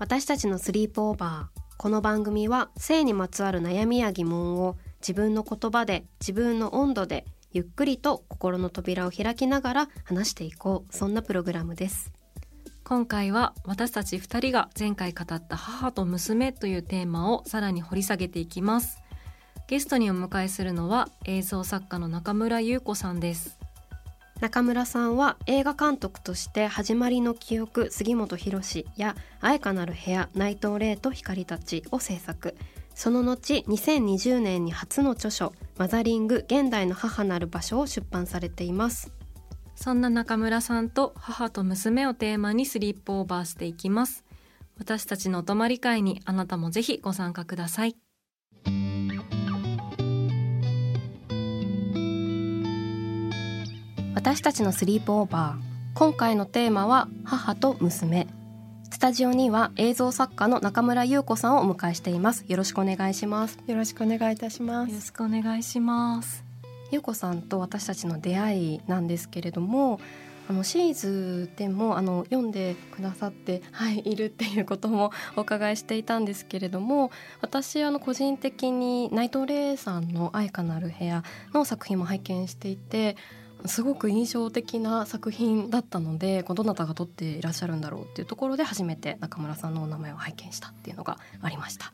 私たちのスリープオーバー。この番組は性にまつわる悩みや疑問を自分の言葉で自分の温度でゆっくりと心の扉を開きながら話していこう。そんなプログラムです。今回は私たち2人が前回語った母と娘というテーマをさらに掘り下げていきます。ゲストにお迎えするのは映像作家の中村優子さんです。中村さんは映画監督として「始まりの記憶」杉本博や「愛かなる部屋」内藤霊と光たちを制作。その後2020年に初の著書「マザリング現代の母なる場所」を出版されています。そんな中村さんと母と娘をテーマにスリープオーバーしていきます。私たちのお泊まり会にあなたもぜひご参加ください。私たちのスリープオーバー。今回のテーマは母と娘。スタジオには映像作家の中村優子さんをお迎えしています。よろしくお願いします。よろしくお願いいたします。よろしくお願いします。優子さんと私たちの出会いなんですけれどもあのシーズでもあの読んでくださって、はい、いるっていうこともお伺いしていたんですけれども私あの個人的に内藤玲さんの「愛かなる部屋」の作品も拝見していてすごく印象的な作品だったのでどなたが撮っていらっしゃるんだろうっていうところで初めて中村さんのお名前を拝見したっていうのがありました。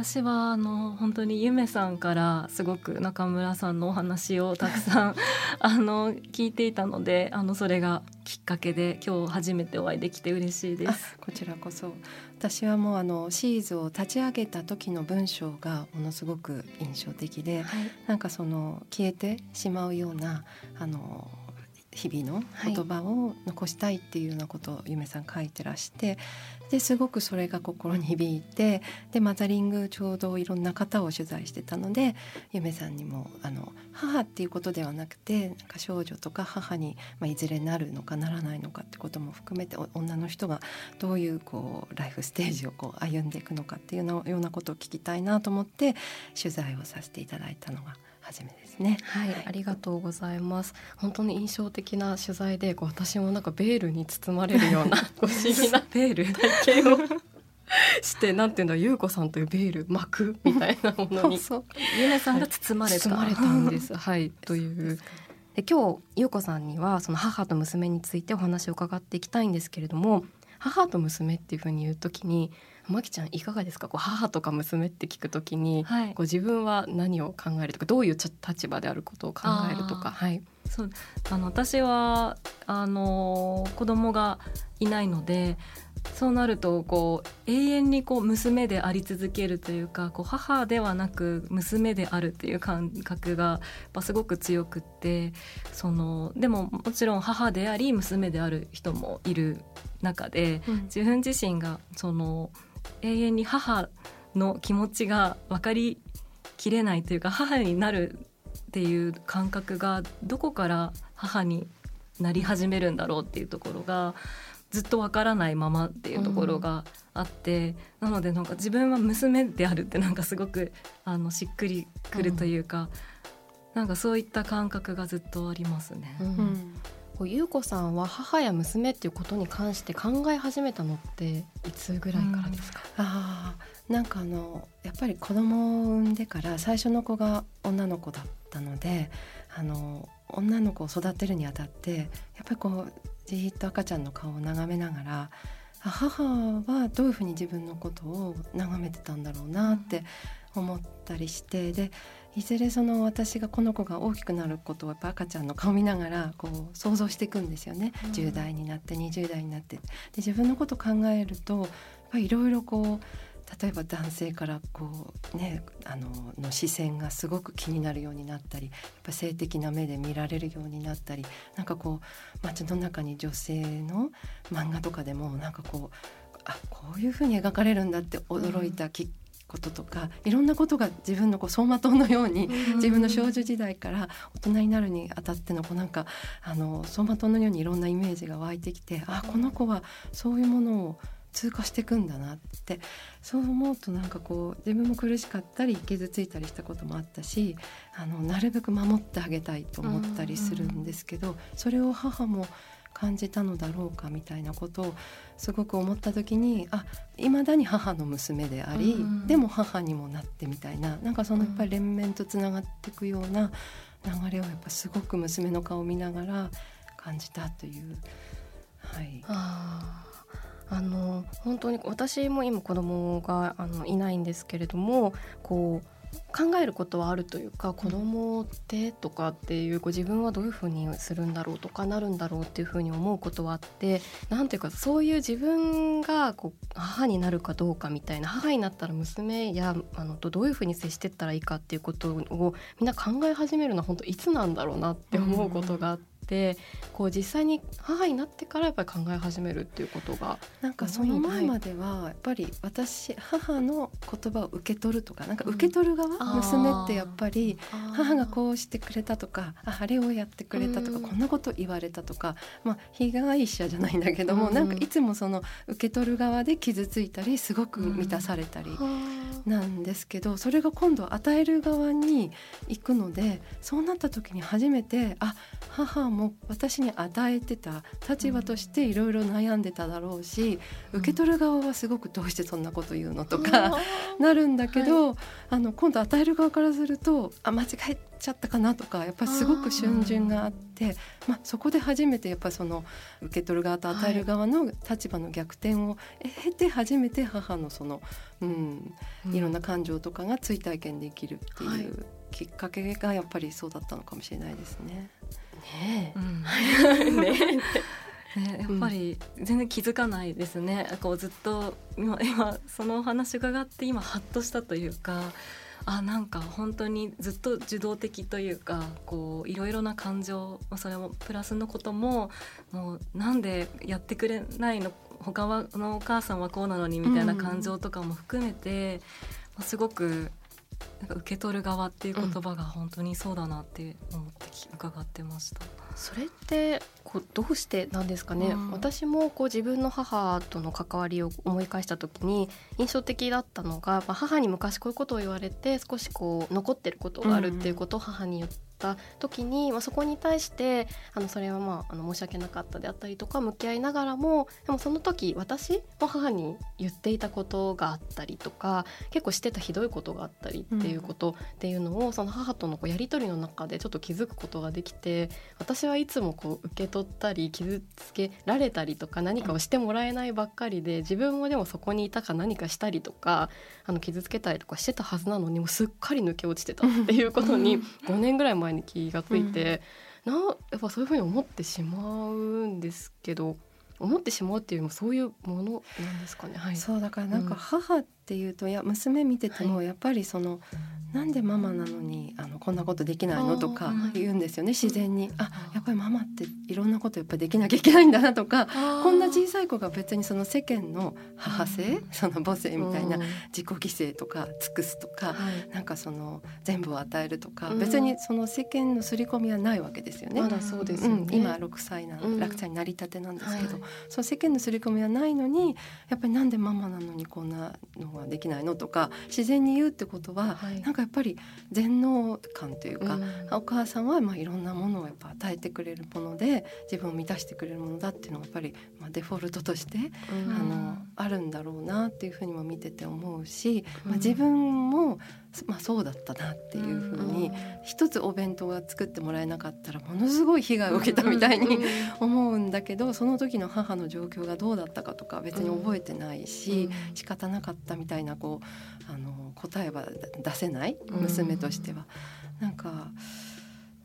私はあの本当にゆめさんからすごく中村さんのお話をたくさん あの聞いていたのであのそれがきっかけで今日初めてお会いできて嬉しいです。こちらこそ私はもうあのシーズを立ち上げた時の文章がものすごく印象的で、はい、なんかその消えてしまうようなあの日々の言葉を残したいっていうようなことをゆめさん書いてらしてですごくそれが心に響いてでマザリングちょうどいろんな方を取材してたのでゆめさんにもあの母っていうことではなくてなんか少女とか母に、まあ、いずれなるのかならないのかってことも含めて女の人がどういうこうライフステージをこう歩んでいくのかっていうようなことを聞きたいなと思って取材をさせていただいたのが初めですね。はい、ありがとうございます。本当に印象的な取材で、こう私もなんかベールに包まれるような 不思議なベール？体験をしてなんていうんだ優子さんというベール膜みたいなものに。ゆめさんが包まれた、包まれたんです。はいという。で今日優子さんにはその母と娘についてお話を伺っていきたいんですけれども母と娘っていうふうに言うときにまきちゃんいかがですか？こう母とか娘って聞くときに、はい、こう自分は何を考えるとかどういう立場であることを考えるとか。はい、そうあの私はあの子供がいないのでそうなるとこう永遠にこう娘であり続けるというかこう母ではなく娘であるっていう感覚がすごく強くってそのでももちろん母であり娘である人もいる中で、うん、自分自身がその永遠に母の気持ちが分かりきれないというか母になるっていう感覚がどこから母になり始めるんだろうっていうところがずっとわからないままっていうところがあって、うん、なのでなんか自分は娘であるってなんかすごくあのしっくりくるというか、うん、なんかそういった感覚がずっとありますね。うん優子さんは母や娘っていうことに関して考え始めたのっていつぐらいからですか、うん、あなんかあのやっぱり子供を産んでから最初の子が女の子だったのであの女の子を育てるにあたってやっぱりこうじっと赤ちゃんの顔を眺めながら母はどういうふうに自分のことを眺めてたんだろうなって思ったりしてでいずれその私がこの子が大きくなることをやっぱ赤ちゃんの顔見ながらこう想像していくんですよね、うん、10代になって20代になって。で自分のこと考えるといろいろこう例えば男性からこうねあのの視線がすごく気になるようになったりやっぱ性的な目で見られるようになったりなんかこう街の中に女性の漫画とかでもなんかこうあこういうふうに描かれるんだって驚いたき、こととかいろんなことが自分のこう走馬灯のように自分の少女時代から大人になるにあたってのこうなんかあの走馬灯のようにいろんなイメージが湧いてきてあこの子はそういうものを通過していくんだなってそう思うとなんかこう自分も苦しかったり傷ついたりしたこともあったしあのなるべく守ってあげたいと思ったりするんですけどそれを母も感じたのだろうかみたいなことをすごく思った時にあ未だに母の娘であり、うん、でも母にもなってみたいななんかそのやっぱり連綿とつながっていくような流れをやっぱすごく娘の顔を見ながら感じたという。はい、ああの本当に私も今子供があのいないんですけれどもこう考えることはあるというか子供ってとかっていうこう自分はどういうふうにするんだろうとかなるんだろうっていうふうに思うことはあってなんていうかそういう自分がこう母になるかどうかみたいな母になったら娘やあのとどういうふうに接してったらいいかっていうことをみんな考え始めるのは本当いつなんだろうなって思うことがあって。てこう実際に母になってからやっぱり考え始めるっていうことがなんかその前まではやっぱり私母の言葉を受け取るとかなんか受け取る側、うん、娘ってやっぱり母がこうしてくれたとかああれをやってくれたとか、うん、こんなこと言われたとか、まあ、被害者じゃないんだけども、うん、なんかいつもその受け取る側で傷ついたりすごく満たされたりなんですけど、それが今度与える側に行くのでそうなった時に初めてあ母も私に与えてた立場としていろいろ悩んでただろうし、受け取る側はすごくどうしてそんなこと言うのとか、なるんだけど、はい、あの今度与える側からするとあ間違えちゃったかなとかやっぱりすごく瞬順があってまあ、そこで初めてやっぱその受け取る側と与える側の立場の逆転を経て初めて母のその、うん、いろんな感情とかが追体験できるっていうきっかけがやっぱりそうだったのかもしれないですね。ねうん、ね。ね、やっぱり全然気づかないですね、うん、こうずっと今今そのお話伺って今ハッとしたというかあなんか本当にずっと受動的というかこういろいろな感情それもプラスのことももうなんでやってくれないの他のお母さんはこうなのにみたいな感情とかも含めて、うん、すごくなんか受け取る側っていう言葉が本当にそうだなって思って伺ってました。それってこうどうしてなんですかね、うん、私もこう自分の母との関わりを思い返した時に印象的だったのが、まあ、母に昔こういうことを言われて少しこう残ってることがあるっていうことを母に言っった時に、まあ、そこに対してあのそれはまああの申し訳なかったであったりとか向き合いながらもでもその時私も母に言っていたことがあったりとか結構してたひどいことがあったりっていうことっていうのを、その母とのこうやり取りの中でちょっと気づくことができて私はいつもこう受け取ったり傷つけられたりとか何かをしてもらえないばっかりで自分もでもそこにいたか何かしたりとかあの傷つけたりとかしてたはずなのにもすっかり抜け落ちてたっていうことに 5年ぐらい前前に気がついて、うん、なやっぱそういうふうに思ってしまうんですけど思ってしまうっていうのもそういうものなんですかね。はい、そうだからなんか母っていうと、いや娘見ててもやっぱりその、なんでママなのにあのこんなことできないのとか言うんですよね自然に。あやっぱりママっていろんなことやっぱできなきゃいけないんだなとかこんな小さい子が別にその世間の母性、その母性みたいな自己犠牲とか尽くすとか、なんかその全部を与えるとか、別にその世間の刷り込みはないわけですよね。まだそうです、ね。うん、今6歳な、落歳になりたてなんですけど、その世間の刷り込みはないのにやっぱりなんでママなのにこんなのができないのとか自然に言うってことは、はい、なんかやっぱり全能感というか、うん、お母さんはまあいろんなものをやっぱ与えてくれるもので自分を満たしてくれるものだっていうのがやっぱりまあデフォルトとして、うん、あのあるんだろうなっていうふうにも見てて思うし、まあ、自分もまあ、そうだったなっていうふうに一つお弁当が作ってもらえなかったらものすごい被害を受けたみたいに思うんだけどその時の母の状況がどうだったかとか別に覚えてないし仕方なかったみたいなこうあの答えは出せない？娘としては。なんか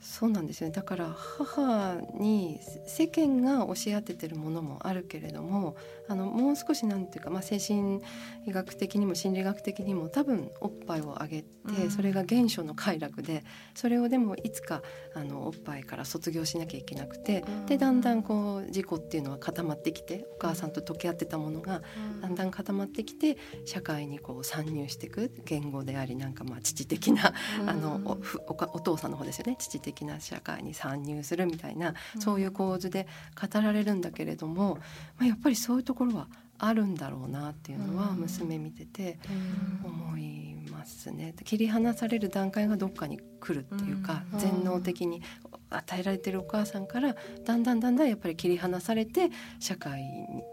そうなんですよね。だから母に世間が押し当ててるものもあるけれどもあのもう少しなんていうか、まあ、精神医学的にも心理学的にも多分おっぱいをあげて、うん、それが原初の快楽でそれをでもいつかあのおっぱいから卒業しなきゃいけなくて、うん、でだんだんこう事故っていうのは固まってきてお母さんと溶け合ってたものがだんだん固まってきて社会にこう参入していく言語でありなんかまあ父的な、うん、あのおお父さんの方ですよね。父的な社会に参入するみたいな、そういう構図で語られるんだけれども、まあ、やっぱりそういうところはあるんだろうなっていうのは娘見てて思いますね。切り離される段階がどっかに来るっていうか、全能的に与えられてるお母さんからだんだんだんだんやっぱり切り離されて社会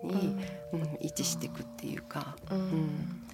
に、うん、位置していくっていうか。うん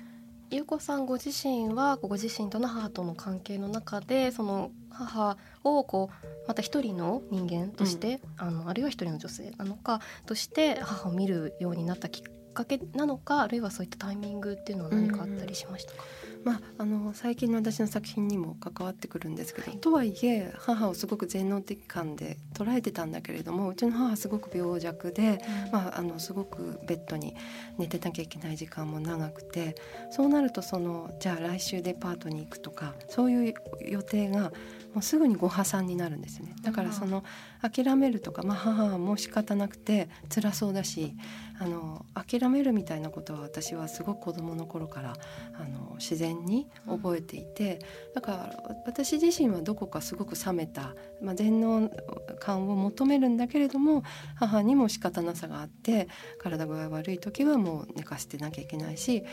優子さんご自身はご自身との母との関係の中でその母をこうまた一人の人間として、うん、あのあるいは一人の女性なのかとして母を見るようになったきっかけなのかあるいはそういったタイミングっていうのは何かあったりしましたか、うんまあ、あの最近の私の作品にも関わってくるんですけど、はい、とはいえ母をすごく全能的感で捉えてたんだけれどもうちの母はすごく病弱で、うん、まあ、あのすごくベッドに寝てなきゃいけない時間も長くてそうなるとそのじゃあ来週デパートに行くとかそういう予定がもうすぐにご破産になるんですよね。だからその諦めるとか、まあ、母も仕方なくて辛そうだしあの諦めるみたいなことは私はすごく子どもの頃からあの自然に覚えていてだから私自身はどこかすごく冷めた、まあ、全能感を求めるんだけれども母にも仕方なさがあって体具合悪い時はもう寝かせてなきゃいけないし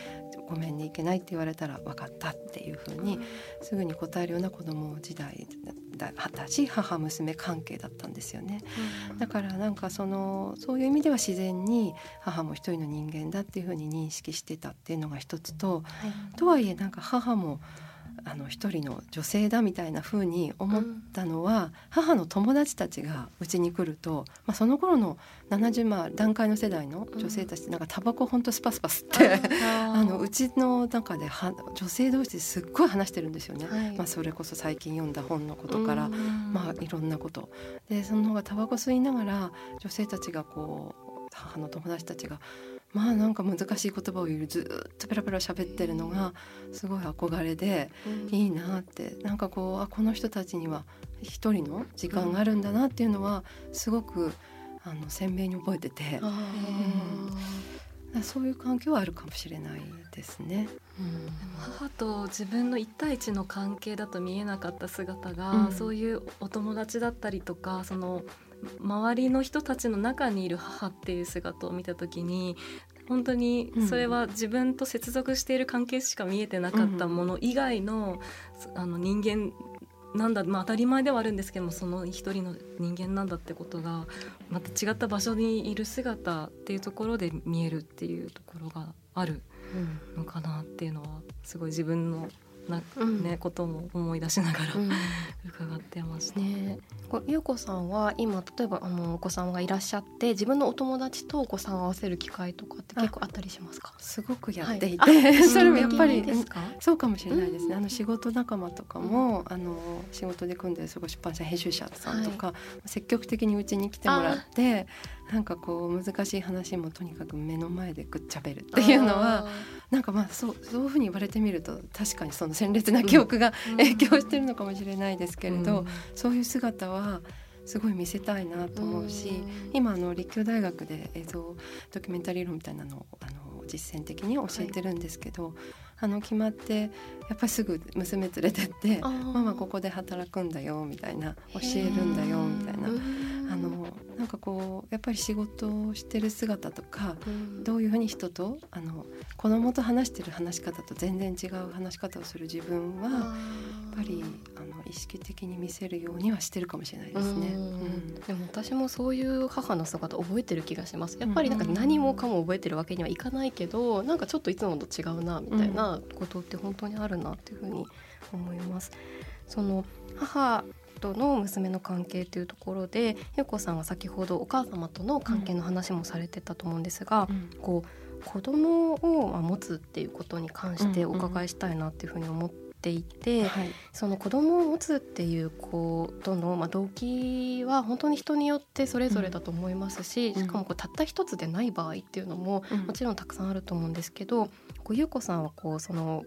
ごめんねいけないって言われたら分かったっていうふうにすぐに答えるような子供時代だったし母娘関係だったんですよね、うん、だからなんかそのそういう意味では自然に母も一人の人間だっていうふうに認識してたっていうのが一つと、はい、とはいえなんか母もあの一人の女性だみたいな風に思ったのは、うん、母の友達たちがうちに来ると、まあ、その頃の70まあ段階の世代の女性たち、うん、なんかタバコほんとスパスパ吸って あのうちの中では女性同士ですっごい話してるんですよね、はい、まあ、それこそ最近読んだ本のことから、うん、まあ、いろんなこと。でその方がタバコ吸いながら女性たちがこう母の友達たちがまあなんか難しい言葉を言うずっとペラペラ喋ってるのがすごい憧れで、いいなってなんかこうあこの人たちには一人の時間があるんだなっていうのはすごくあの鮮明に覚えてて、うん、そういう環境はあるかもしれないですね。うん、母と自分の一対一の関係だと見えなかった姿が、うん、そういうお友達だったりとかその周りの人たちの中にいる母っていう姿を見た時に本当にそれは自分と接続している関係しか見えてなかったもの以外の,、あの人間なんだ、まあ、当たり前ではあるんですけどもその一人の人間なんだってことがまた違った場所にいる姿っていうところで見えるっていうところがあるのかなっていうのはすごい自分のな、ね、うん、ことも思い出しながら、伺ってました。ね、こ優子さんは今例えばあのお子さんがいらっしゃって自分のお友達とお子さんを合わせる機会とかって結構あったりしますか？すごくやっていて、はい、それもやっぱりそうかもしれないですね、あの仕事仲間とかも、あの仕事で組んでるすごい出版社編集者さんとか、はい、積極的にうちに来てもらってなんかこう難しい話もとにかく目の前でぐっちゃべるっていうのはなんかまあそうそういうふうに言われてみると確かにその鮮烈な記憶が影響してるのかもしれないですけれど、うん、そういう姿はすごい見せたいなと思うし、うん、今あの立教大学で映像ドキュメンタリー論みたいなのをあの実践的に教えてるんですけど、はい、あの決まってやっぱりすぐ娘連れてって「ママここで働くんだよ」みたいな「教えるんだよ」みたいな。あのなんかこうやっぱり仕事をしてる姿とか、うん、どういうふうに人とあの子供と話してる話し方と全然違う話し方をする自分はやっぱりあの意識的に見せるようにはしてるかもしれないですね。うん、でも私もそういう母の姿覚えてる気がします。やっぱりなんか何もかも覚えてるわけにはいかないけど、なんかちょっといつもと違うなみたいなことって本当にあるなっていうふうに思います。その母との娘の関係というところでゆうこさんは先ほどお母様との関係の話もされてたと思うんですが、うん、こう子供を持つっていうことに関してお伺いしたいなっていうふうに思っていて、うんうんはい、その子供を持つっていうことの、まあ、動機は本当に人によってそれぞれだと思いますし、しかもこうたった一つでない場合っていうのももちろんたくさんあると思うんですけど、こうゆうこさんはこうその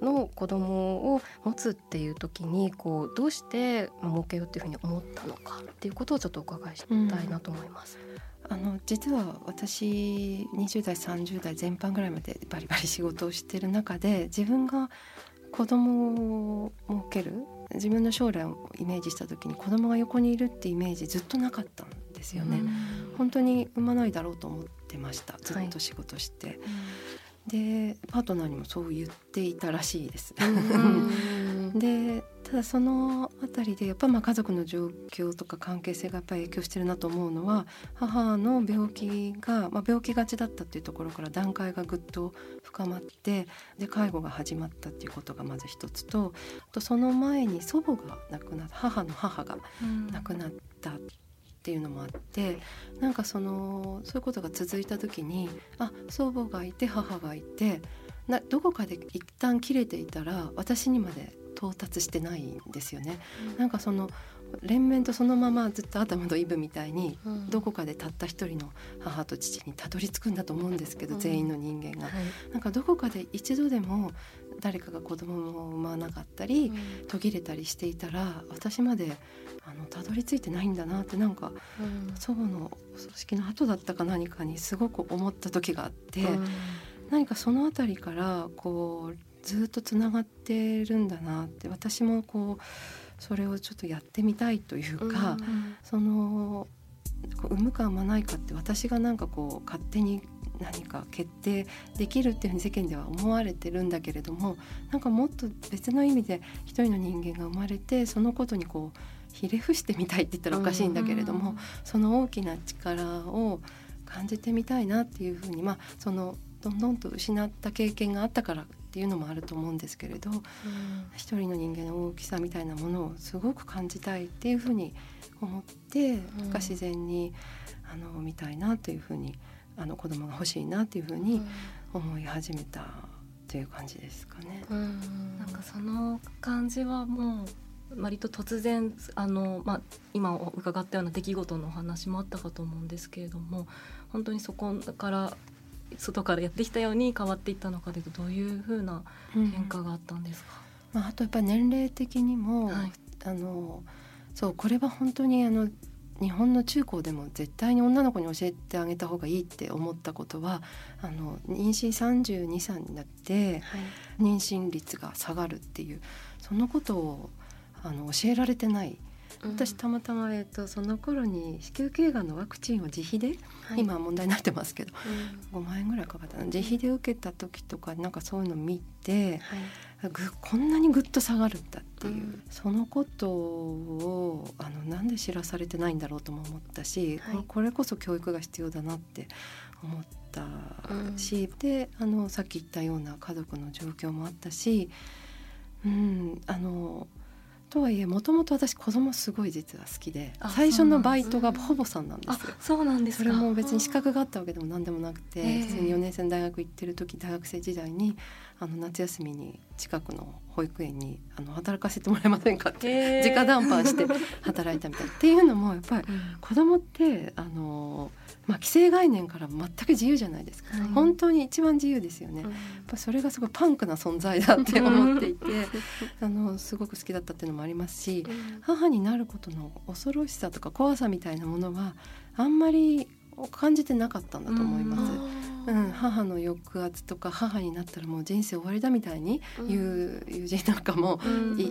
の子供を持つっていう時にこうどうして設けようっていうふうに思ったのかっていうことをちょっとお伺いしたいなと思います。うん、あの実は私20代30代全般ぐらいまでバリバリ仕事をしてる中で自分が子供を設ける自分の将来をイメージした時に子供が横にいるってイメージずっとなかったんですよね。本当に産まないだろうと思ってましたずっと仕事して。はいでパートナーにもそう言っていたらしいです。でただその辺りでやっぱまあ家族の状況とか関係性がやっぱり影響してるなと思うのは母の病気が、まあ、病気がちだったっていうところから段階がぐっと深まってで介護が始まったっていうことがまず一つとあとその前に祖母が亡くなった母の母が亡くなったっていうのもあってなんかそのそういうことが続いた時にあ祖母がいて母がいてなどこかで一旦切れていたら私にまで到達してないんですよね。うん、なんかその連綿とそのままずっと頭のイブみたいに、どこかでたった一人の母と父にたどり着くんだと思うんですけど、うん、全員の人間が、はい、なんかどこかで一度でも誰かが子供も産まなかったり、途切れたりしていたら私まであのたどり着いてないんだなってなんか、うん、祖母の葬式の後だったか何かにすごく思った時があって、うん、何かその辺りからこうずっとつながってるんだなって私もこうそれをちょっとやってみたいというか、うん、その産むか産まないかって私がなんかこう勝手に何か決定できるっていうふうに世間では思われてるんだけれどもなんかもっと別の意味で一人の人間が生まれてそのことにこうひれ伏してみたいって言ったらおかしいんだけれども、うんその大きな力を感じてみたいなっていうふうにまあそのどんどんと失った経験があったからっていうのもあると思うんですけれど、うん、一人の人間の大きさみたいなものをすごく感じたいっていうふうに思って、うん、自然にあの見たいなというふうにあの子供が欲しいなっていうふうに思い始めたという感じですかね。うん、なんかその感じはもう割と突然あの、まあ、今伺ったような出来事のお話もあったかと思うんですけれども本当にそこから外からやってきたように変わっていったのかというとどういうふうな変化があったんですか、うん、まあ、あとやっぱり年齢的にも、はい、あのそうこれは本当にあの日本の中高でも絶対に女の子に教えてあげた方がいいって思ったことはあの妊娠32歳になって、はい、妊娠率が下がるっていうそのことをあの教えられてない。私たまたま、えーと、その頃に子宮頸がんのワクチンを自費で、はい、今問題になってますけど、うん、5万円ぐらいかかった自費で受けた時とかなんかそういうの見て、はい、こんなにぐっと下がるんだっていう、うん、そのことをあのなんで知らされてないんだろうとも思ったし、はい、これこそ教育が必要だなって思ったし、うん、であのさっき言ったような家族の状況もあったし、うん、あのとはいえもともと私子供すごい実は好きで最初のバイトがほぼさんなんですよ。そうなんですそれも別に資格があったわけでも何でもなくて普通に4年生の大学行ってる時大学生時代にあの夏休みに近くの保育園にあの働かせてもらえませんかって直談判して働いたみたい。な。っていうのもやっぱり子供ってあのまあ、既成概念から全く自由じゃないですか、はい、本当に一番自由ですよね、うん、やっぱそれがすごいパンクな存在だって 思っていてあのすごく好きだったっていうのもありますし、うん、母になることの恐ろしさとか怖さみたいなものはあんまり感じてなかったんだと思います。うん、母の抑圧とか母になったらもう人生終わりだみたいに言う友人なんかも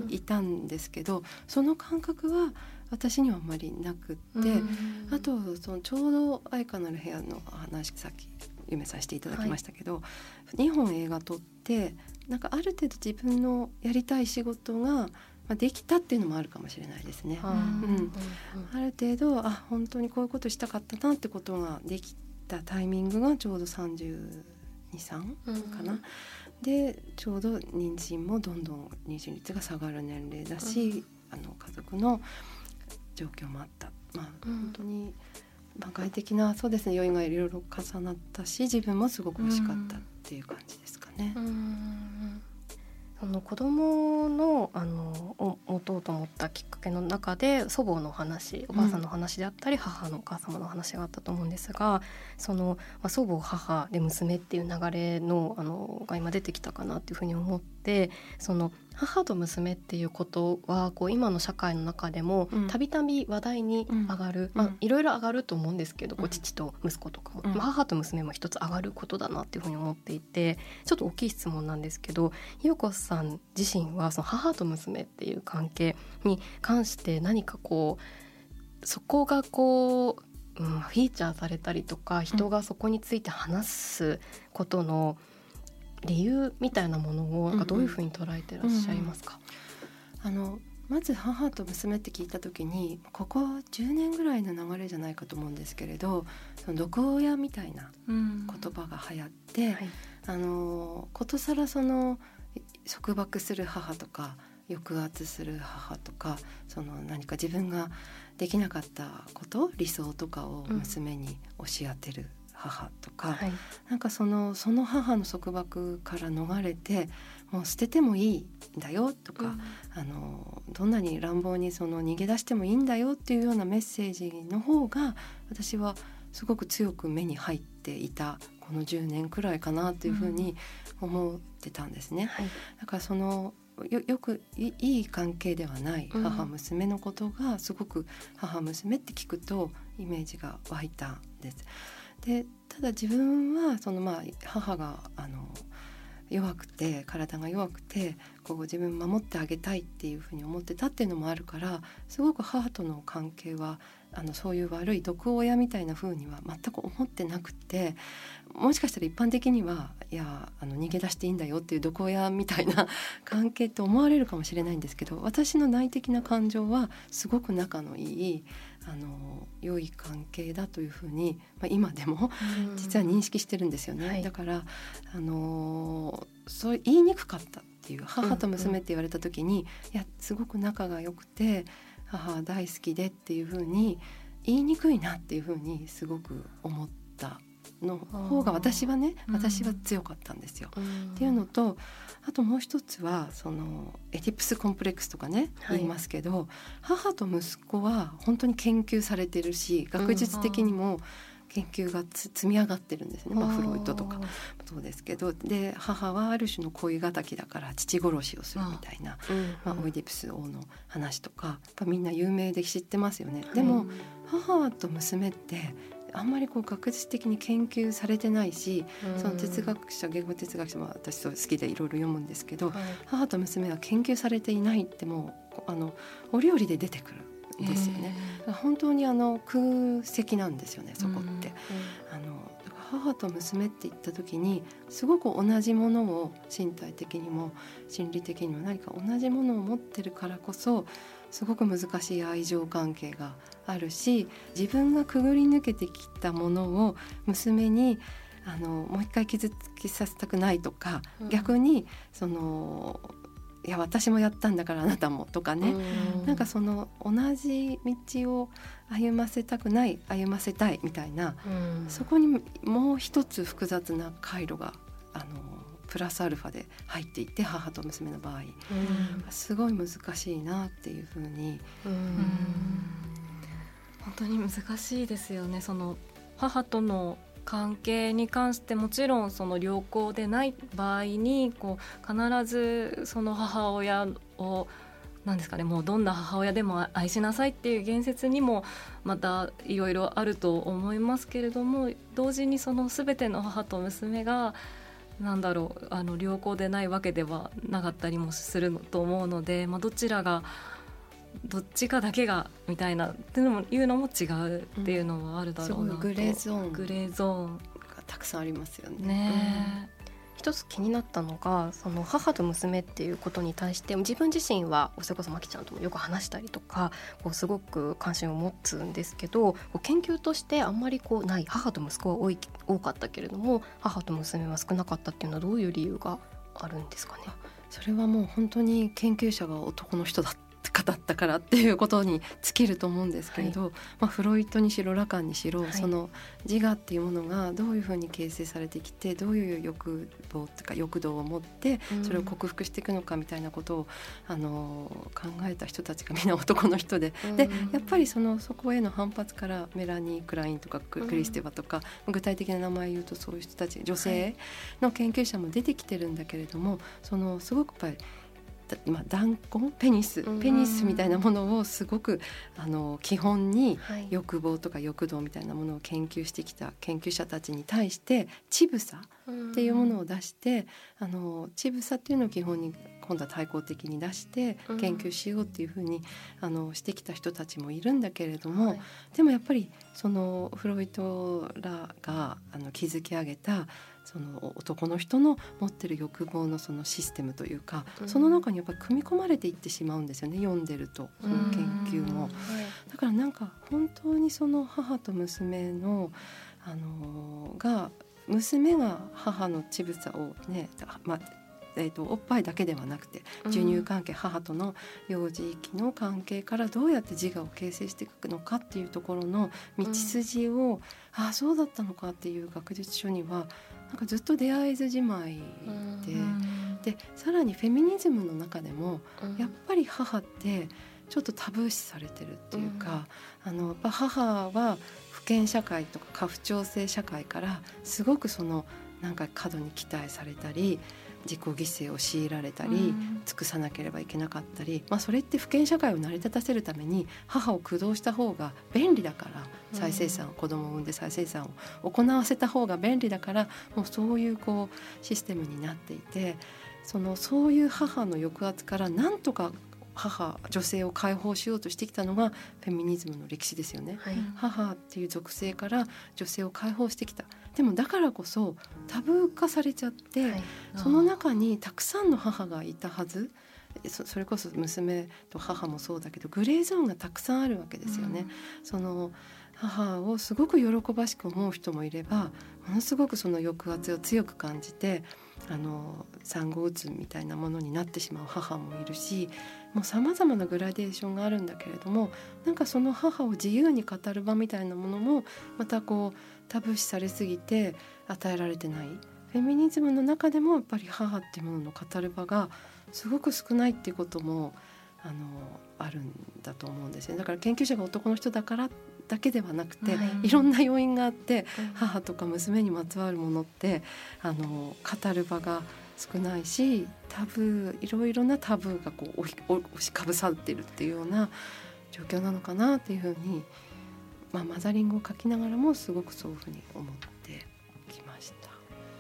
い,、たんですけどその感覚は私にはあんまりなくって、あとそのちょうど「愛花なる部屋」の話さっき夢させていただきましたけど、はい、2本映画撮ってなんかある程度自分のやりたい仕事ができたっていうのもあるかもしれないですね。うん、ある程度あ本当にこういうことしたかったなってことができたタイミングがちょうど323かな。でちょうど妊娠もどんどん妊娠率が下がる年齢だし、あの家族の状況もあった。まあ、本当に、まあ、外的なそうですね要因がいろいろ重なったし自分もすごく欲しかったっていう感じですかね。その子供のあの持とうと思ったきっかけの中で祖母の話お母さんの話であったり、うん、母のお母様の話があったと思うんですがその、まあ、祖母母で娘っていう流れのあのが今出てきたかなっていうふうに思ってその母と娘っていうことはこう今の社会の中でもたびたび話題に上がる、うん、まあ、いろいろ上がると思うんですけど、こう父と息子とかも、まあ、母と娘も一つ上がることだなっていうふうに思っていてちょっと大きい質問なんですけど優子さん自身はその母と娘っていう関係に関して何かこうそこがこう、うん、フィーチャーされたりとか人がそこについて話すことの、うん理由みたいなものをなんかどういうふうに捉えてらっしゃいますか、うんうん、あのまず母と娘って聞いた時にここ10年ぐらいの流れじゃないかと思うんですけれどその毒親みたいな言葉が流行って、うんはい、あのことさらその束縛する母とか抑圧する母とかその何か自分ができなかったこと理想とかを娘に押し当てる母とか、はい、なんかそのその母の束縛から逃れてもう捨ててもいいんだよとか、うん、あのどんなに乱暴にその逃げ出してもいいんだよっていうようなメッセージの方が私はすごく強く目に入っていたこの10年くらいかなというふうに思ってたんですね。うんはい、だからそのよよくいい関係ではない母娘のことがすごく母娘って聞くとイメージが湧いたんです。でただ自分はそのまあ母があの弱くて体が弱くてこう自分守ってあげたいっていうふうに思ってたっていうのもあるからすごく母との関係はあのそういう悪い毒親みたいな風には全く思ってなくてもしかしたら一般的にはいやあの逃げ出していいんだよっていう毒親みたいな 関係って思われるかもしれないんですけど私の内的な感情はすごく仲のいいあの良い関係だというふうに、まあ、今でも実は認識してるんですよね。はい、だからあのそう言いにくかったっていう母と娘って言われた時に、うんうん、いやすごく仲が良くて母大好きでっていうふうに言いにくいなっていうふうにすごく思ったの方が私はね私は強かったんですよ。っていうのとあともう一つはそのエディプスコンプレックスとかね言いますけど、はい、母と息子は本当に研究されてるし学術的にも、研究が積み上がってるんですね、まあ、フロイトとか。そうですけどで母はある種の恋敵だから父殺しをするみたいな、まあ、オイディプス王の話とかみんな有名で知ってますよね。でも、母と娘ってあんまりこう学術的に研究されてないし、その哲学者言語哲学者も私好きでいろいろ読むんですけど、はい、母と娘は研究されていないってもうあの折々で出てくる。ですよね。本当にあの空席なんですよね。そこって。あの母と娘って言った時にすごく同じものを身体的にも心理的にも何か同じものを持ってるからこそすごく難しい愛情関係があるし自分がくぐり抜けてきたものを娘にあのもう一回傷つけさせたくないとか、うん、逆にそのいや私もやったんだからあなたもとかね、うん、なんかその同じ道を歩ませたくない歩ませたいみたいな、うん、そこにもう一つ複雑な回路があのプラスアルファで入っていって母と娘の場合、うん、すごい難しいなっていうふうに。本当に難しいですよね。その母との関係に関してもちろんその良好でない場合にこう必ずその母親を何ですかねもうどんな母親でも愛しなさいっていう言説にもまたいろいろあると思いますけれども同時にその全ての母と娘がなんだろうあの良好でないわけではなかったりもすると思うので、まあ、どちらがどっちかだけがみたいなっていうのもいうのも違うっていうのはあるだろうなと、うん、グレーゾーングレーゾーン。がたくさんありますよね。ね一つ気になったのがその母と娘っていうことに対して自分自身はそれこそまきちゃんともよく話したりとかこうすごく関心を持つんですけど研究としてあんまりこうない母と息子は多い多かったけれども母と娘は少なかったっていうのはどういう理由があるんですかね？それはもう本当に研究者が男の人だっだったからっていうことに尽きると思うんですけれど、はい、まあ、フロイトにしろラカンにしろ、はい、その自我っていうものがどういうふうに形成されてきてどういう欲望とか欲動を持ってそれを克服していくのかみたいなことを、あの考えた人たちがみんな男の人で、でやっぱりそのそこへの反発からメラニー・クラインとかクリステバとか、具体的な名前言うとそういう人たち女性の研究者も出てきてるんだけれどもそのすごくやっぱりまあ、弾痕？ペニス？ペニスみたいなものをすごくあの基本に欲望とか欲動みたいなものを研究してきた研究者たちに対して乳房っていうものを出してあの乳房っていうのを基本に今度は対抗的に出して研究しようっていうふうにあのしてきた人たちもいるんだけれども、はい、でもやっぱりそのフロイトらがあの築き上げたその男の人の持ってる欲望のそのシステムというか、うん、その中にやっぱり組み込まれていってしまうんですよね読んでるとその研究も。だからなんか本当にその母と娘のあのが娘が母の乳房をね、まあえーと、おっぱいだけではなくて授乳関係、うん、母との幼児期の関係からどうやって自我を形成していくのかっていうところの道筋を、うん、ああそうだったのかっていう学術書にはなんかずっと出会えずじまいでうん、でさらにフェミニズムの中でも、やっぱり母ってちょっとタブー視されてるっていうか、あのやっぱ母は父権社会とか家父長制社会からすごくそのなんか過度に期待されたり自己犠牲を強いられたり、尽くさなければいけなかったり、まあ、それって父権社会を成り立たせるために母を駆動した方が便利だから再生産、子供を産んで再生産を行わせた方が便利だからもうそういうこうシステムになっていてそのそういう母の抑圧からなんとか母女性を解放しようとしてきたのがフェミニズムの歴史ですよね、はい、母っていう属性から女性を解放してきた。でもだからこそタブー化されちゃって、はい、その中にたくさんの母がいたはず。それこそ娘と母もそうだけどグレーゾーンがたくさんあるわけですよね。うん、その母をすごく喜ばしく思う人もいればものすごくその抑圧を強く感じてあの産後うつみたいなものになってしまう母もいるしもうさまざまなグラデーションがあるんだけれどもなんかその母を自由に語る場みたいなものもまたこうタブー視されすぎて与えられてない。フェミニズムの中でもやっぱり母っていうものの語る場がすごく少ないっていうこともあのあるんだと思うんですよだから研究者が男の人だからだけではなくて、はい、いろんな要因があって、うん、母とか娘にまつわるものってあの語る場が少ないしタブーいろいろなタブーがこう押しかぶさってるっていうような状況なのかなっていうふうに、まあ、マザリングを書きながらもすごくそういうふうに思ってきました。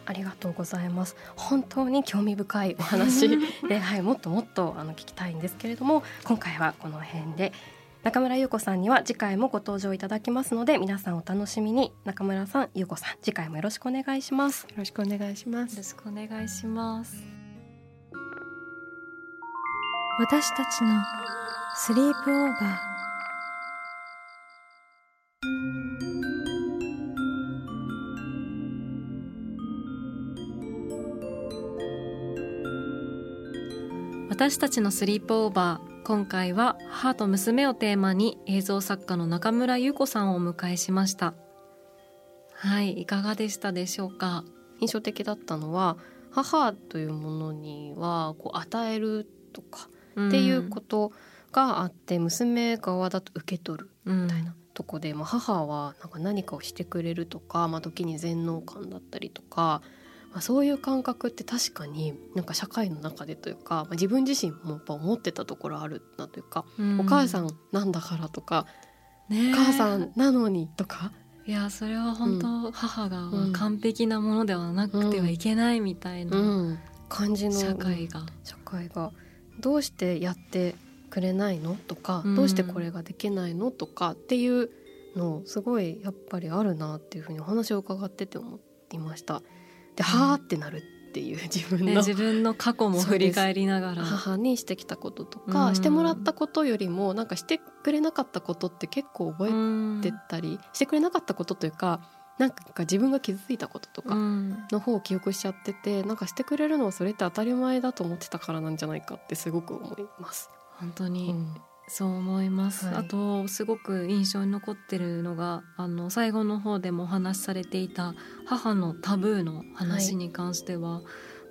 ありがとうございます。本当に興味深いお話で、はい、もっともっとあの聞きたいんですけれども、今回はこの辺で中村優子さんには次回もご登場いただきますので皆さんお楽しみに。中村さん優子さん次回もよろしくお願いします。よろしくお願いします。よろしくお願いします。私たちのスリープオーバー私たちのスリープオーバー今回は母と娘をテーマに映像作家の中村優子さんをお迎えしました。はいいかがでしたでしょうか？印象的だったのは母というものにはこう与えるとかっていうことがあって、うん、娘側だと受け取るみたいなとこで、まあ、母はなんか何かをしてくれるとか、まあ、時に全能感だったりとかまあ、そういう感覚って確かになんか社会の中でというか、まあ、自分自身もやっぱ思ってたところあるなというか、うん、お母さんなんだからとか、ね、お母さんなのにとか。いやそれは本当、母が完璧なものではなくてはいけないみたいな感じの社会が。社会が。どうしてやってくれないのとか、どうしてこれができないのとかっていうのすごいやっぱりあるなっていうふうにお話を伺ってて思いました。ではあってなるっていう 自分の、ね、自分の過去も振り返りながら。母にしてきたこととか、してもらったことよりもなんかしてくれなかったことって結構覚えてたりしてくれなかったことというかなんか自分が傷ついたこととかの方を記憶しちゃってて、うん、なんかしてくれるのはそれって当たり前だと思ってたからなんじゃないかってすごく思います。本当に、うんそう思います、はい、あとすごく印象に残ってるのがあの最後の方でもお話しされていた母のタブーの話に関しては、はい、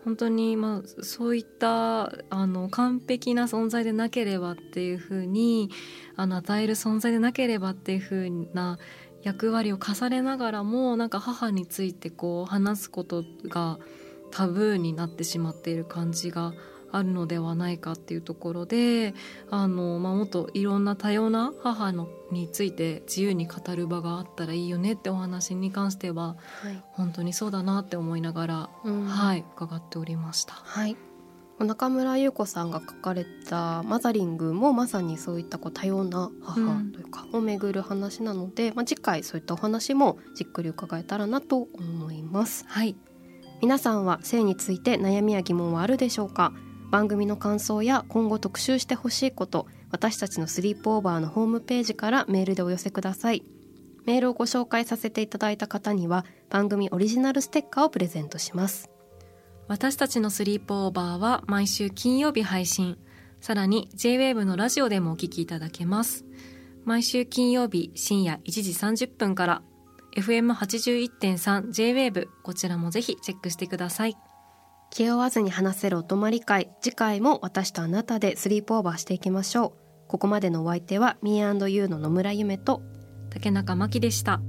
本当に、まあ、そういったあの完璧な存在でなければっていうふうにあの与える存在でなければっていうふうな役割を課されながらもなんか母についてこう話すことがタブーになってしまっている感じがあるのではないかっていうところであの、まあ、もっといろんな多様な母のについて自由に語る場があったらいいよねってお話に関しては、はい、本当にそうだなって思いながら、うん、はい伺っておりました。はい。中村優子さんが書かれた「マザリング」もまさにそういったこう多様な母というか、をめぐる話なので、まあ、次回そういったお話もじっくり伺えたらなと思います。はい。皆さんは性について悩みや疑問はあるでしょうか？番組の感想や今後特集してほしいこと私たちのスリープオーバーのホームページからメールでお寄せください。メールをご紹介させていただいた方には番組オリジナルステッカーをプレゼントします。私たちのスリープオーバーは毎週金曜日配信。さらに JWAVE のラジオでもお聞きいただけます。毎週金曜日深夜1時30分から FM81.3 JWAVE こちらもぜひチェックしてください。気負わずに話せるお泊まり会。次回も私とあなたでスリープオーバーしていきましょう。ここまでのお相手は Me&You の野村夢と。竹中真希でした。